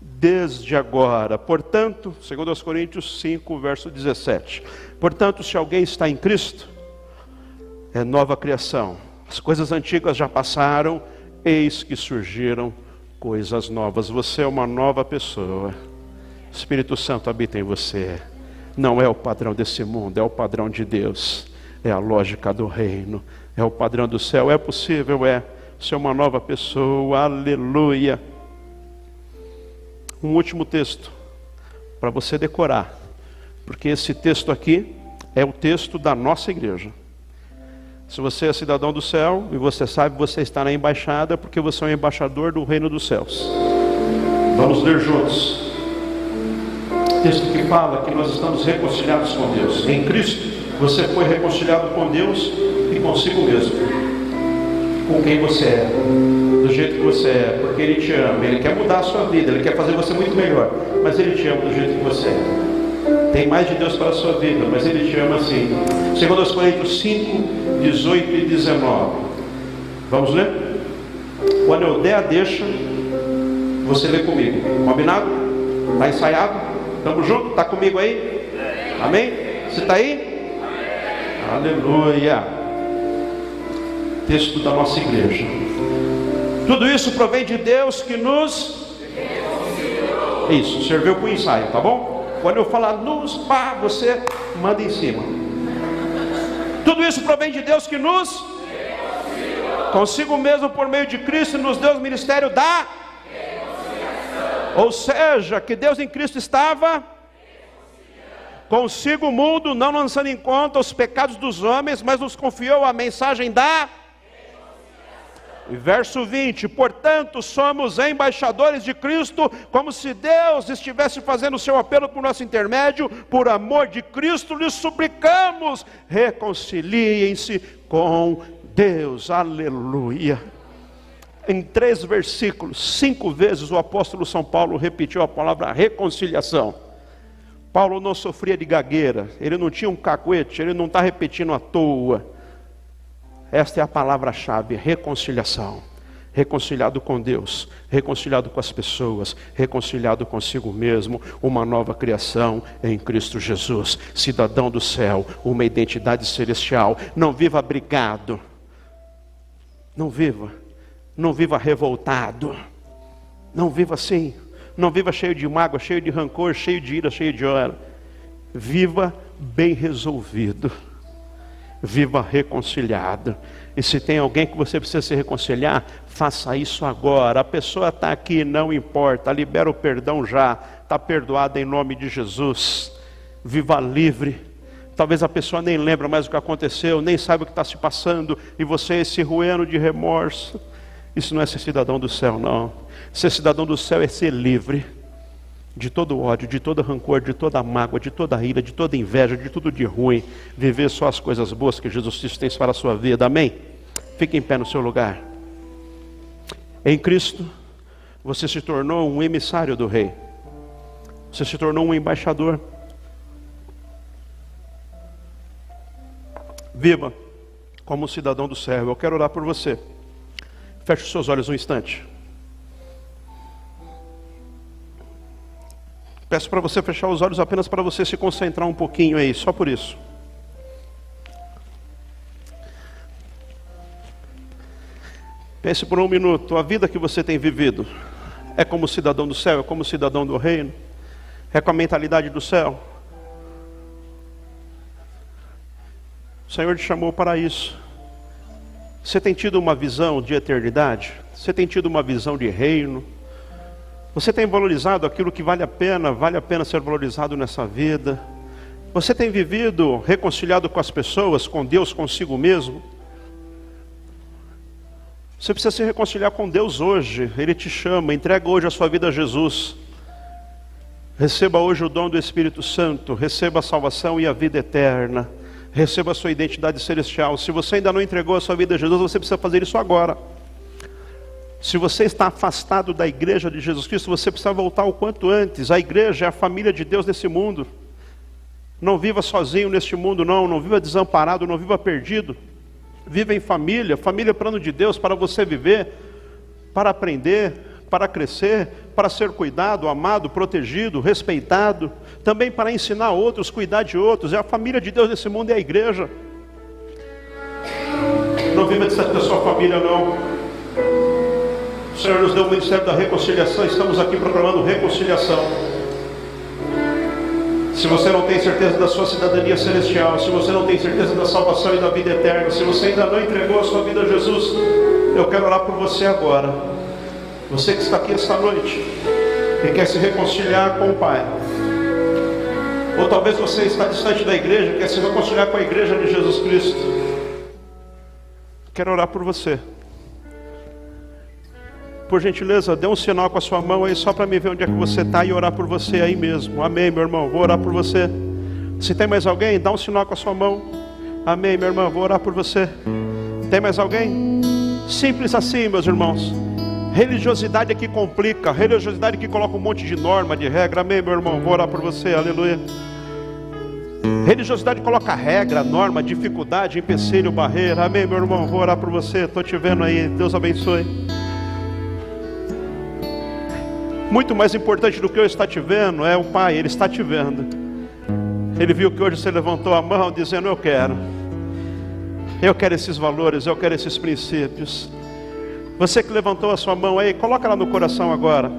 desde agora. Portanto, segundo aos Coríntios 5, verso 17. Portanto, se alguém está em Cristo, é nova criação. As coisas antigas já passaram, eis que surgiram coisas novas. Você é uma nova pessoa. O Espírito Santo habita em você. Não é o padrão desse mundo, é o padrão de Deus. É a lógica do reino, é o padrão do céu. É possível, é ser uma nova pessoa, aleluia. Um último texto para você decorar, porque esse texto aqui é o texto da nossa igreja. Se você é cidadão do céu e você sabe você está na embaixada, porque você é um embaixador do reino dos céus. Vamos ler juntos. Texto que fala que nós estamos reconciliados com Deus. Em Cristo, você foi reconciliado com Deus e consigo mesmo com quem você é, do jeito que você é, porque Ele te ama, Ele quer mudar a sua vida, Ele quer fazer você muito melhor, mas Ele te ama do jeito que você é. Tem mais de Deus para a sua vida, mas Ele te ama assim. Segundo os Coríntios 5, 18 e 19. Vamos ler? Quando eu der a deixa, você lê comigo. Combinado? Está ensaiado? Estamos juntos? Está comigo aí? Amém? Você está aí? Aleluia. Texto da nossa igreja. Tudo isso provém de Deus que nos. Isso, serviu para o ensaio, tá bom? Quando eu falar nos, pá, você manda em cima. Tudo isso provém de Deus que nos. Consigo mesmo por meio de Cristo nos deu o ministério da. Ou seja, que Deus em Cristo estava consigo o mundo, não lançando em conta os pecados dos homens, mas nos confiou a mensagem da Verso 20: Portanto, somos embaixadores de Cristo, como se Deus estivesse fazendo o seu apelo por nosso intermédio, por amor de Cristo, lhes suplicamos, reconciliem-se com Deus. Aleluia. Em três versículos, cinco vezes o apóstolo São Paulo repetiu a palavra reconciliação. Paulo não sofria de gagueira, ele não tinha um cacuete, ele não está repetindo à toa. Esta é a palavra-chave: reconciliação. Reconciliado com Deus, reconciliado com as pessoas, reconciliado consigo mesmo, uma nova criação em Cristo Jesus, cidadão do céu, uma identidade celestial. Não viva brigado, não viva, não viva revoltado, não viva assim, não viva cheio de mágoa, cheio de rancor, cheio de ira, cheio de hora. Viva bem resolvido viva reconciliado. E se tem alguém que você precisa se reconciliar, faça isso agora. A pessoa está aqui, não importa, libera o perdão já, está perdoada em nome de Jesus. Viva livre. Talvez a pessoa nem lembra mais o que aconteceu, nem sabe o que está se passando, e você esse ruendo de remorso. Isso não é ser cidadão do céu, não. Ser cidadão do céu é ser livre de todo ódio, de todo rancor, de toda mágoa, de toda ira, de toda inveja, de tudo de ruim, viver só as coisas boas que Jesus Cristo tem para a sua vida. Amém? Fique em pé no seu lugar. Em Cristo, você se tornou um emissário do Rei. Você se tornou um embaixador. Viva como cidadão do céu. Eu quero orar por você. Feche os seus olhos um instante. Peço para você fechar os olhos apenas para você se concentrar um pouquinho aí, só por isso. Pense por um minuto, a vida que você tem vivido é como cidadão do céu, é como cidadão do reino, é com a mentalidade do céu. O Senhor te chamou para isso. Você tem tido uma visão de eternidade? Você tem tido uma visão de reino? Você tem valorizado aquilo que vale a pena, vale a pena ser valorizado nessa vida? Você tem vivido reconciliado com as pessoas, com Deus, consigo mesmo? Você precisa se reconciliar com Deus hoje. Ele te chama, entrega hoje a sua vida a Jesus. Receba hoje o dom do Espírito Santo, receba a salvação e a vida eterna. Receba a sua identidade celestial. Se você ainda não entregou a sua vida a Jesus, você precisa fazer isso agora. Se você está afastado da igreja de Jesus Cristo, você precisa voltar o quanto antes. A igreja é a família de Deus nesse mundo. Não viva sozinho neste mundo, não. Não viva desamparado, não viva perdido. Viva em família. Família é plano de Deus para você viver, para aprender, para crescer, para ser cuidado, amado, protegido, respeitado. Também para ensinar outros, cuidar de outros. É a família de Deus nesse mundo, é a igreja. Não viva da sua família, não. O Senhor nos deu o ministério da reconciliação, estamos aqui proclamando reconciliação. Se você não tem certeza da sua cidadania celestial, se você não tem certeza da salvação e da vida eterna, se você ainda não entregou a sua vida a Jesus, eu quero orar por você agora. Você que está aqui esta noite e quer se reconciliar com o Pai. Ou talvez você está distante da igreja, quer se reconciliar com a igreja de Jesus Cristo. Quero orar por você por gentileza, dê um sinal com a sua mão aí só para me ver onde é que você está e orar por você aí mesmo. Amém, meu irmão. Vou orar por você. Se tem mais alguém, dá um sinal com a sua mão. Amém, meu irmão. Vou orar por você. Tem mais alguém? Simples assim, meus irmãos. Religiosidade é que complica, religiosidade é que coloca um monte de norma, de regra. Amém, meu irmão? Vou orar por você, aleluia. Religiosidade coloca regra, norma, dificuldade, empecilho, barreira. Amém, meu irmão? Vou orar por você. Estou te vendo aí. Deus abençoe. Muito mais importante do que eu estar te vendo é o Pai, Ele está te vendo. Ele viu que hoje você levantou a mão dizendo: Eu quero. Eu quero esses valores, eu quero esses princípios. Você que levantou a sua mão aí, coloca ela no coração agora.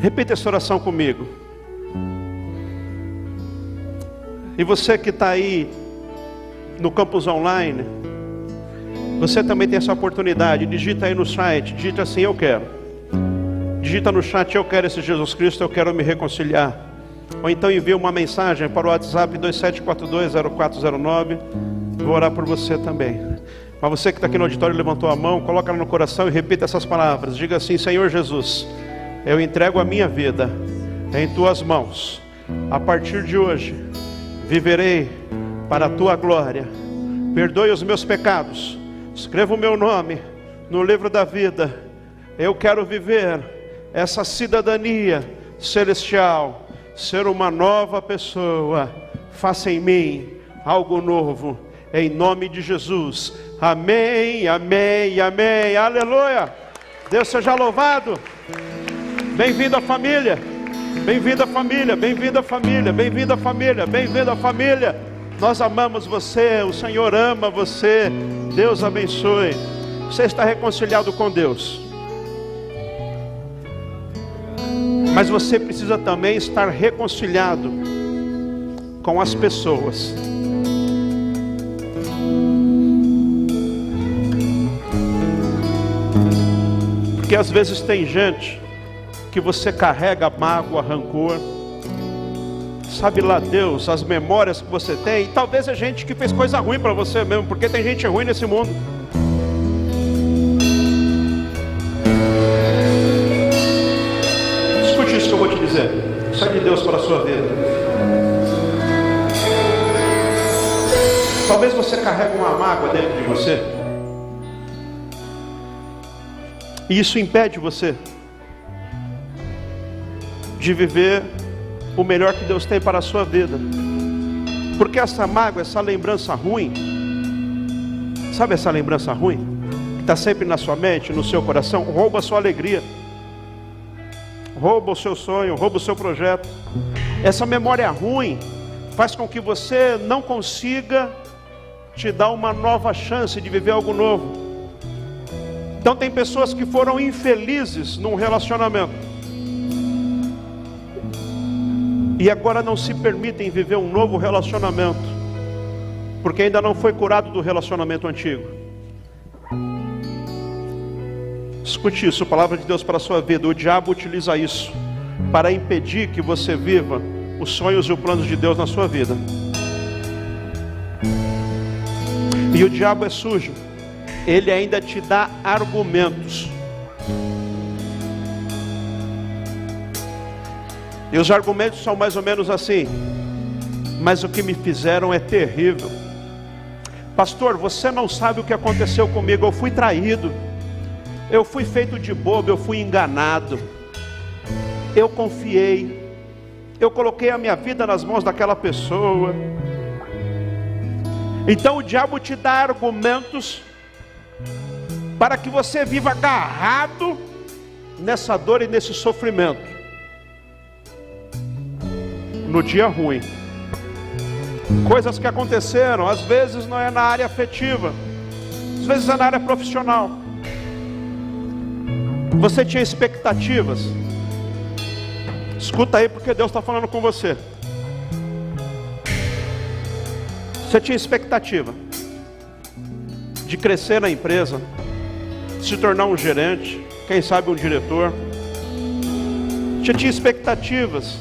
Repita essa oração comigo. E você que está aí no campus online, você também tem essa oportunidade. Digita aí no site, digita assim: Eu quero. Digita no chat, eu quero esse Jesus Cristo, eu quero me reconciliar. Ou então envia uma mensagem para o WhatsApp 27420409. Vou orar por você também. Mas você que está aqui no auditório levantou a mão, coloca ela no coração e repita essas palavras. Diga assim: Senhor Jesus, eu entrego a minha vida em tuas mãos. A partir de hoje, viverei para a tua glória. Perdoe os meus pecados. Escreva o meu nome no livro da vida. Eu quero viver essa cidadania celestial, ser uma nova pessoa. Faça em mim algo novo, em nome de Jesus. Amém, amém, amém. Aleluia. Deus seja louvado. Bem-vindo à família. Bem-vindo à família, bem-vindo à família, bem-vindo à família, bem-vindo à família. Nós amamos você, o Senhor ama você. Deus abençoe. Você está reconciliado com Deus. Mas você precisa também estar reconciliado com as pessoas. Porque às vezes tem gente que você carrega mágoa, rancor. Sabe lá Deus, as memórias que você tem, e talvez é gente que fez coisa ruim para você mesmo, porque tem gente ruim nesse mundo. Deus para a sua vida. Talvez você carregue uma mágoa dentro de você. E isso impede você de viver o melhor que Deus tem para a sua vida. Porque essa mágoa, essa lembrança ruim, sabe essa lembrança ruim? Que está sempre na sua mente, no seu coração, rouba a sua alegria rouba o seu sonho, rouba o seu projeto. Essa memória ruim faz com que você não consiga te dar uma nova chance de viver algo novo. Então tem pessoas que foram infelizes num relacionamento. E agora não se permitem viver um novo relacionamento, porque ainda não foi curado do relacionamento antigo. Escute isso, palavra de Deus para a sua vida. O diabo utiliza isso para impedir que você viva os sonhos e os planos de Deus na sua vida. E o diabo é sujo. Ele ainda te dá argumentos. E os argumentos são mais ou menos assim: Mas o que me fizeram é terrível. Pastor, você não sabe o que aconteceu comigo. Eu fui traído. Eu fui feito de bobo, eu fui enganado. Eu confiei. Eu coloquei a minha vida nas mãos daquela pessoa. Então o diabo te dá argumentos para que você viva agarrado nessa dor e nesse sofrimento. No dia ruim. Coisas que aconteceram, às vezes não é na área afetiva, às vezes é na área profissional. Você tinha expectativas. Escuta aí, porque Deus está falando com você. Você tinha expectativa de crescer na empresa, se tornar um gerente, quem sabe um diretor. Você tinha expectativas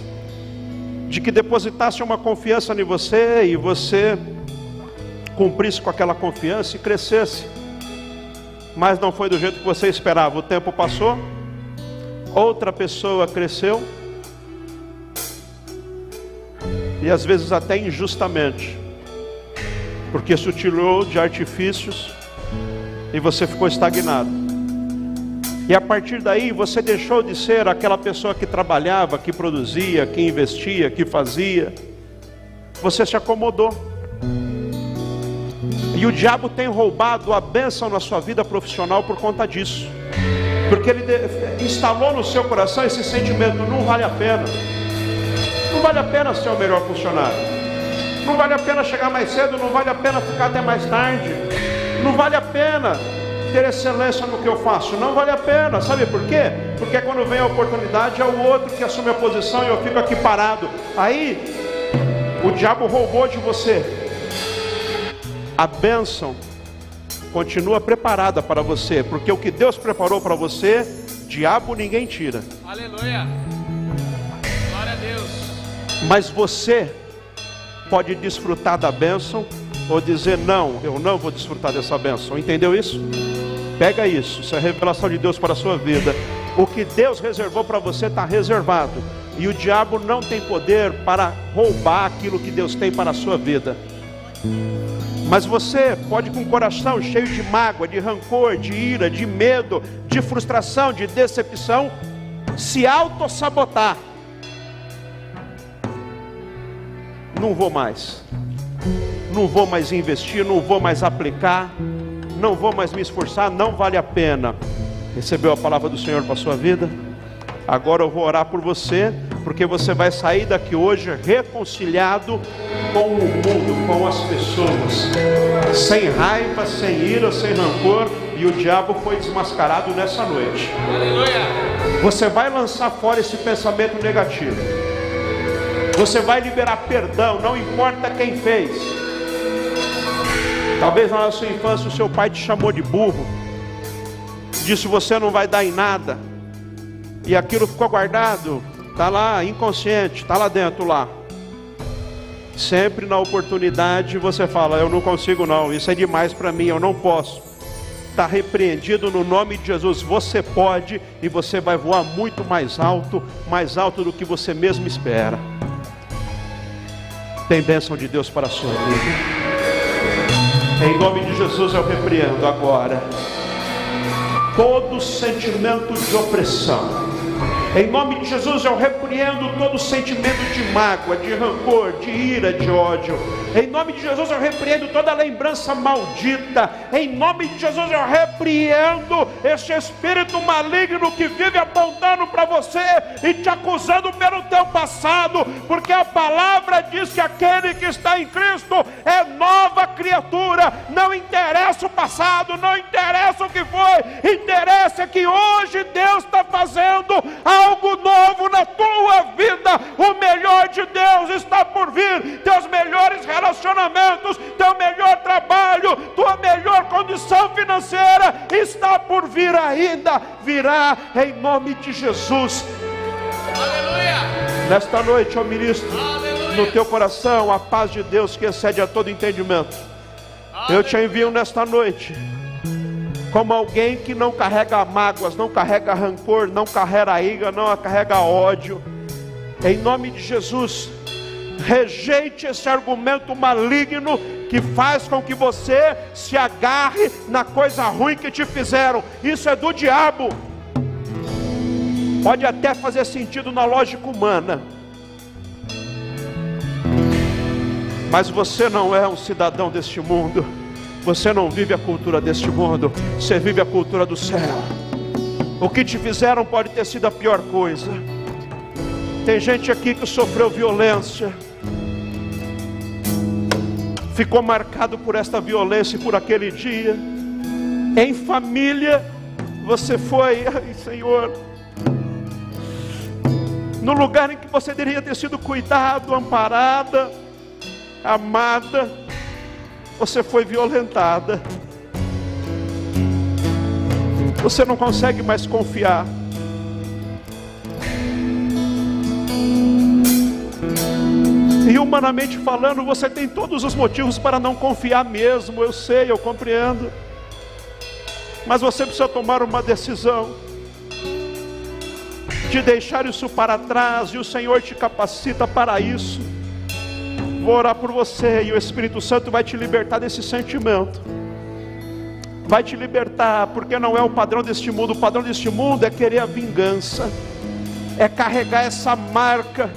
de que depositasse uma confiança em você e você cumprisse com aquela confiança e crescesse mas não foi do jeito que você esperava. O tempo passou, outra pessoa cresceu, e às vezes até injustamente, porque se utilizou de artifícios e você ficou estagnado. E a partir daí você deixou de ser aquela pessoa que trabalhava, que produzia, que investia, que fazia. Você se acomodou. E o diabo tem roubado a bênção na sua vida profissional por conta disso. Porque ele instalou no seu coração esse sentimento: não vale a pena. Não vale a pena ser o melhor funcionário. Não vale a pena chegar mais cedo, não vale a pena ficar até mais tarde. Não vale a pena ter excelência no que eu faço. Não vale a pena. Sabe por quê? Porque quando vem a oportunidade é o outro que assume a posição e eu fico aqui parado. Aí o diabo roubou de você. A bênção continua preparada para você, porque o que Deus preparou para você, diabo ninguém tira. Aleluia. Glória a Deus. Mas você pode desfrutar da bênção ou dizer não, eu não vou desfrutar dessa bênção. Entendeu isso? Pega isso, isso é a revelação de Deus para a sua vida. O que Deus reservou para você está reservado. E o diabo não tem poder para roubar aquilo que Deus tem para a sua vida. Mas você pode, com o coração cheio de mágoa, de rancor, de ira, de medo, de frustração, de decepção, se auto-sabotar. Não vou mais, não vou mais investir, não vou mais aplicar não vou mais me esforçar, não vale a pena. Recebeu a palavra do Senhor para a sua vida? Agora eu vou orar por você, porque você vai sair daqui hoje reconciliado com o mundo, com as pessoas, sem raiva, sem ira, sem rancor, e o diabo foi desmascarado nessa noite. Você vai lançar fora esse pensamento negativo. Você vai liberar perdão, não importa quem fez. Talvez na sua infância o seu pai te chamou de burro, disse você não vai dar em nada, e aquilo ficou guardado, está lá inconsciente, está lá dentro lá. Sempre na oportunidade você fala: Eu não consigo, não, isso é demais para mim, eu não posso. Está repreendido no nome de Jesus. Você pode e você vai voar muito mais alto, mais alto do que você mesmo espera. Tem bênção de Deus para a sua vida. Em nome de Jesus eu repreendo agora todo sentimento de opressão em nome de Jesus eu repreendo todo sentimento de mágoa, de rancor, de ira, de ódio. Em nome de Jesus eu repreendo toda lembrança maldita. Em nome de Jesus eu repreendo esse espírito maligno que vive apontando para você e te acusando pelo teu passado, porque a palavra diz que aquele que está em Cristo é nova criatura. Não interessa o passado, não interessa o que foi, interessa que hoje Deus está fazendo a algo novo na tua vida. O melhor de Deus está por vir. Teus melhores relacionamentos, teu melhor trabalho, tua melhor condição financeira está por vir ainda. Virá em nome de Jesus. Aleluia. Nesta noite, ó ministro, Aleluia. no teu coração a paz de Deus que excede a todo entendimento. Aleluia. Eu te envio nesta noite como alguém que não carrega mágoas, não carrega rancor, não carrega ira, não carrega ódio. Em nome de Jesus, rejeite esse argumento maligno que faz com que você se agarre na coisa ruim que te fizeram. Isso é do diabo. Pode até fazer sentido na lógica humana. Mas você não é um cidadão deste mundo. Você não vive a cultura deste mundo, você vive a cultura do céu. O que te fizeram pode ter sido a pior coisa. Tem gente aqui que sofreu violência, ficou marcado por esta violência e por aquele dia. Em família, você foi, ai Senhor, no lugar em que você deveria ter sido cuidado, amparada, amada você foi violentada. Você não consegue mais confiar. E humanamente falando, você tem todos os motivos para não confiar mesmo, eu sei, eu compreendo. Mas você precisa tomar uma decisão de deixar isso para trás, e o Senhor te capacita para isso. Vou orar por você e o Espírito Santo vai te libertar desse sentimento. vai te libertar, porque não é o padrão deste mundo. O padrão deste mundo é querer a vingança, é carregar essa marca,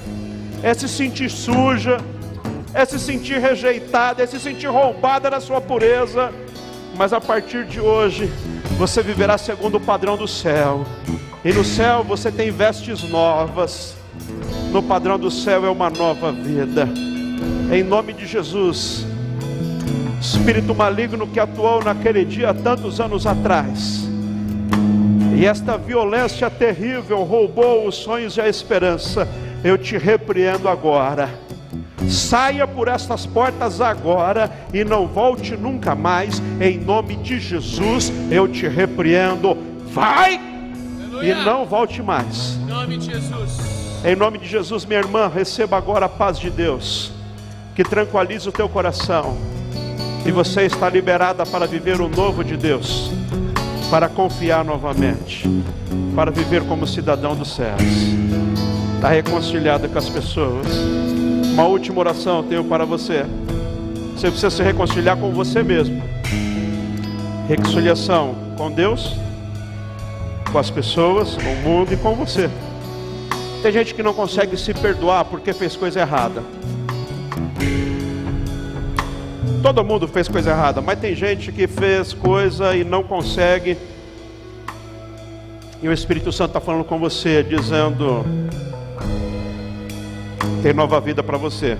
é se sentir suja, é se sentir rejeitada, é se sentir roubada da sua pureza. Mas a partir de hoje, você viverá segundo o padrão do céu. E no céu você tem vestes novas. No padrão do céu é uma nova vida. Em nome de Jesus. Espírito maligno que atuou naquele dia tantos anos atrás. E esta violência terrível roubou os sonhos e a esperança. Eu te repreendo agora. Saia por estas portas agora e não volte nunca mais. Em nome de Jesus, eu te repreendo. Vai Aleluia. e não volte mais. Em nome de Jesus. Em nome de Jesus, minha irmã, receba agora a paz de Deus, que tranquiliza o teu coração. E você está liberada para viver o novo de Deus, para confiar novamente, para viver como cidadão dos céus. Está reconciliada com as pessoas. Uma última oração tenho para você. Você precisa se reconciliar com você mesmo. Reconciliação com Deus, com as pessoas, com o mundo e com você. Tem gente que não consegue se perdoar porque fez coisa errada. Todo mundo fez coisa errada, mas tem gente que fez coisa e não consegue. E o Espírito Santo está falando com você, dizendo: tem nova vida para você.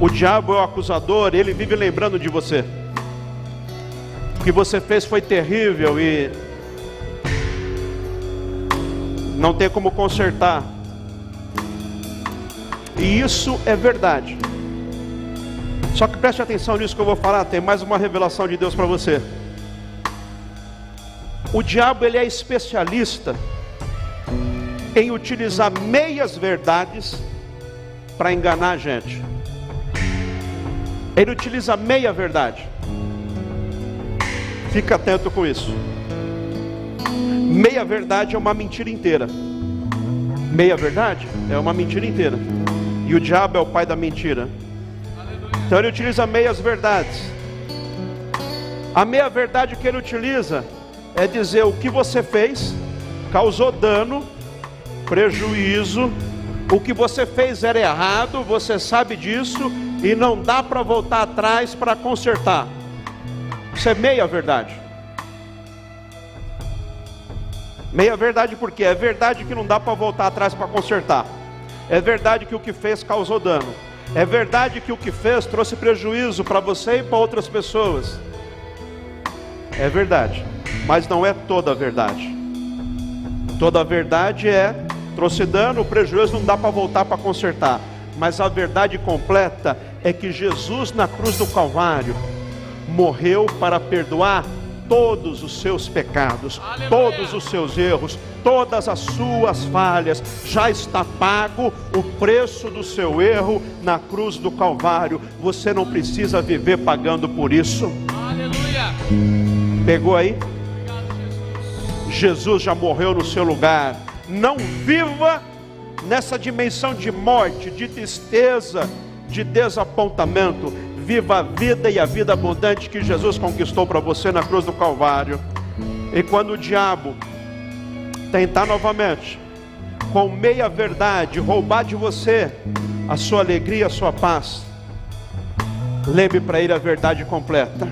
O diabo é o acusador, ele vive lembrando de você. O que você fez foi terrível e não tem como consertar. E isso é verdade. Só que preste atenção nisso que eu vou falar, tem mais uma revelação de Deus para você. O diabo ele é especialista em utilizar meias verdades para enganar a gente. Ele utiliza meia verdade. Fica atento com isso. Meia verdade é uma mentira inteira. Meia verdade é uma mentira inteira. E o diabo é o pai da mentira. Então ele utiliza meias verdades. A meia verdade que ele utiliza é dizer o que você fez causou dano, prejuízo, o que você fez era errado, você sabe disso e não dá para voltar atrás para consertar. Isso é meia verdade. Meia verdade porque é verdade que não dá para voltar atrás para consertar. É verdade que o que fez causou dano. É verdade que o que fez trouxe prejuízo para você e para outras pessoas. É verdade, mas não é toda a verdade. Toda a verdade é trouxe dano, o prejuízo não dá para voltar para consertar. Mas a verdade completa é que Jesus na cruz do Calvário morreu para perdoar todos os seus pecados, Aleluia. todos os seus erros, todas as suas falhas. Já está pago o preço do seu erro na cruz do Calvário. Você não precisa viver pagando por isso. Aleluia. Pegou aí? Obrigado, Jesus. Jesus já morreu no seu lugar não viva nessa dimensão de morte, de tristeza, de desapontamento. Viva a vida e a vida abundante que Jesus conquistou para você na cruz do Calvário. E quando o diabo tentar novamente, com meia verdade, roubar de você a sua alegria, a sua paz, lembre para ele a verdade completa.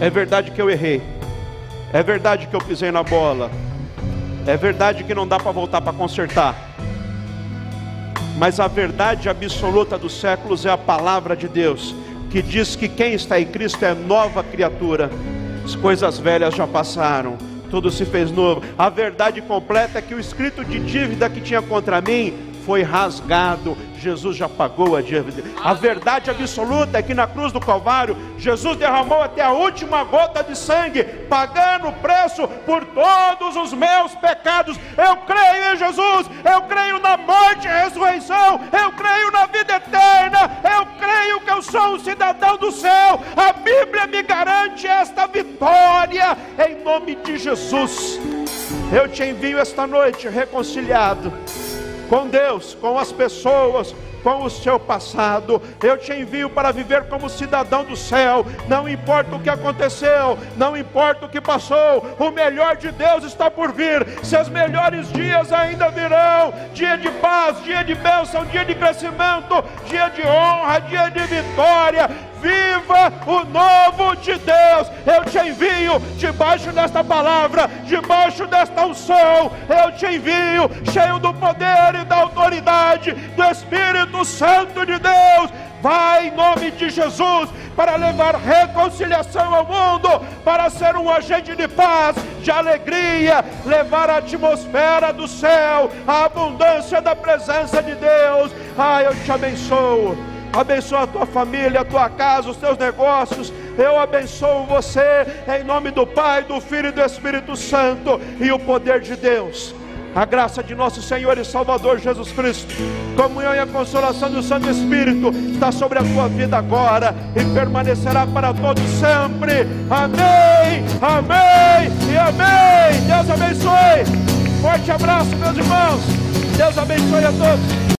É verdade que eu errei. É verdade que eu pisei na bola. É verdade que não dá para voltar para consertar. Mas a verdade absoluta dos séculos é a palavra de Deus, que diz que quem está em Cristo é nova criatura. As coisas velhas já passaram, tudo se fez novo. A verdade completa é que o escrito de dívida que tinha contra mim foi rasgado, Jesus já pagou a dívida. A verdade absoluta é que na cruz do Calvário, Jesus derramou até a última gota de sangue, pagando o preço por todos os meus pecados. Eu creio em Jesus, eu creio na morte e ressurreição, eu creio na vida eterna, eu creio que eu sou um cidadão do céu. A Bíblia me garante esta vitória em nome de Jesus. Eu te envio esta noite reconciliado com Deus, com as pessoas, com o seu passado. Eu te envio para viver como cidadão do céu. Não importa o que aconteceu, não importa o que passou, o melhor de Deus está por vir. Seus melhores dias ainda virão. Dia de paz, dia de bênção, dia de crescimento, dia de honra, dia de vitória viva o novo de Deus. Eu te envio debaixo desta palavra, debaixo desta unção. Eu te envio cheio do poder e da autoridade do Espírito Santo de Deus. Vai em nome de Jesus para levar reconciliação ao mundo, para ser um agente de paz, de alegria, levar a atmosfera do céu, a abundância da presença de Deus. Ah, eu te abençoo abençoa a tua família, a tua casa, os teus negócios. Eu abençoo você em nome do Pai, do Filho e do Espírito Santo e o poder de Deus. A graça de nosso Senhor e Salvador Jesus Cristo, comunhão e a consolação do Santo Espírito está sobre a tua vida agora e permanecerá para todos sempre. Amém, amém e amém. Deus abençoe. Forte abraço, meus irmãos. Deus abençoe a todos.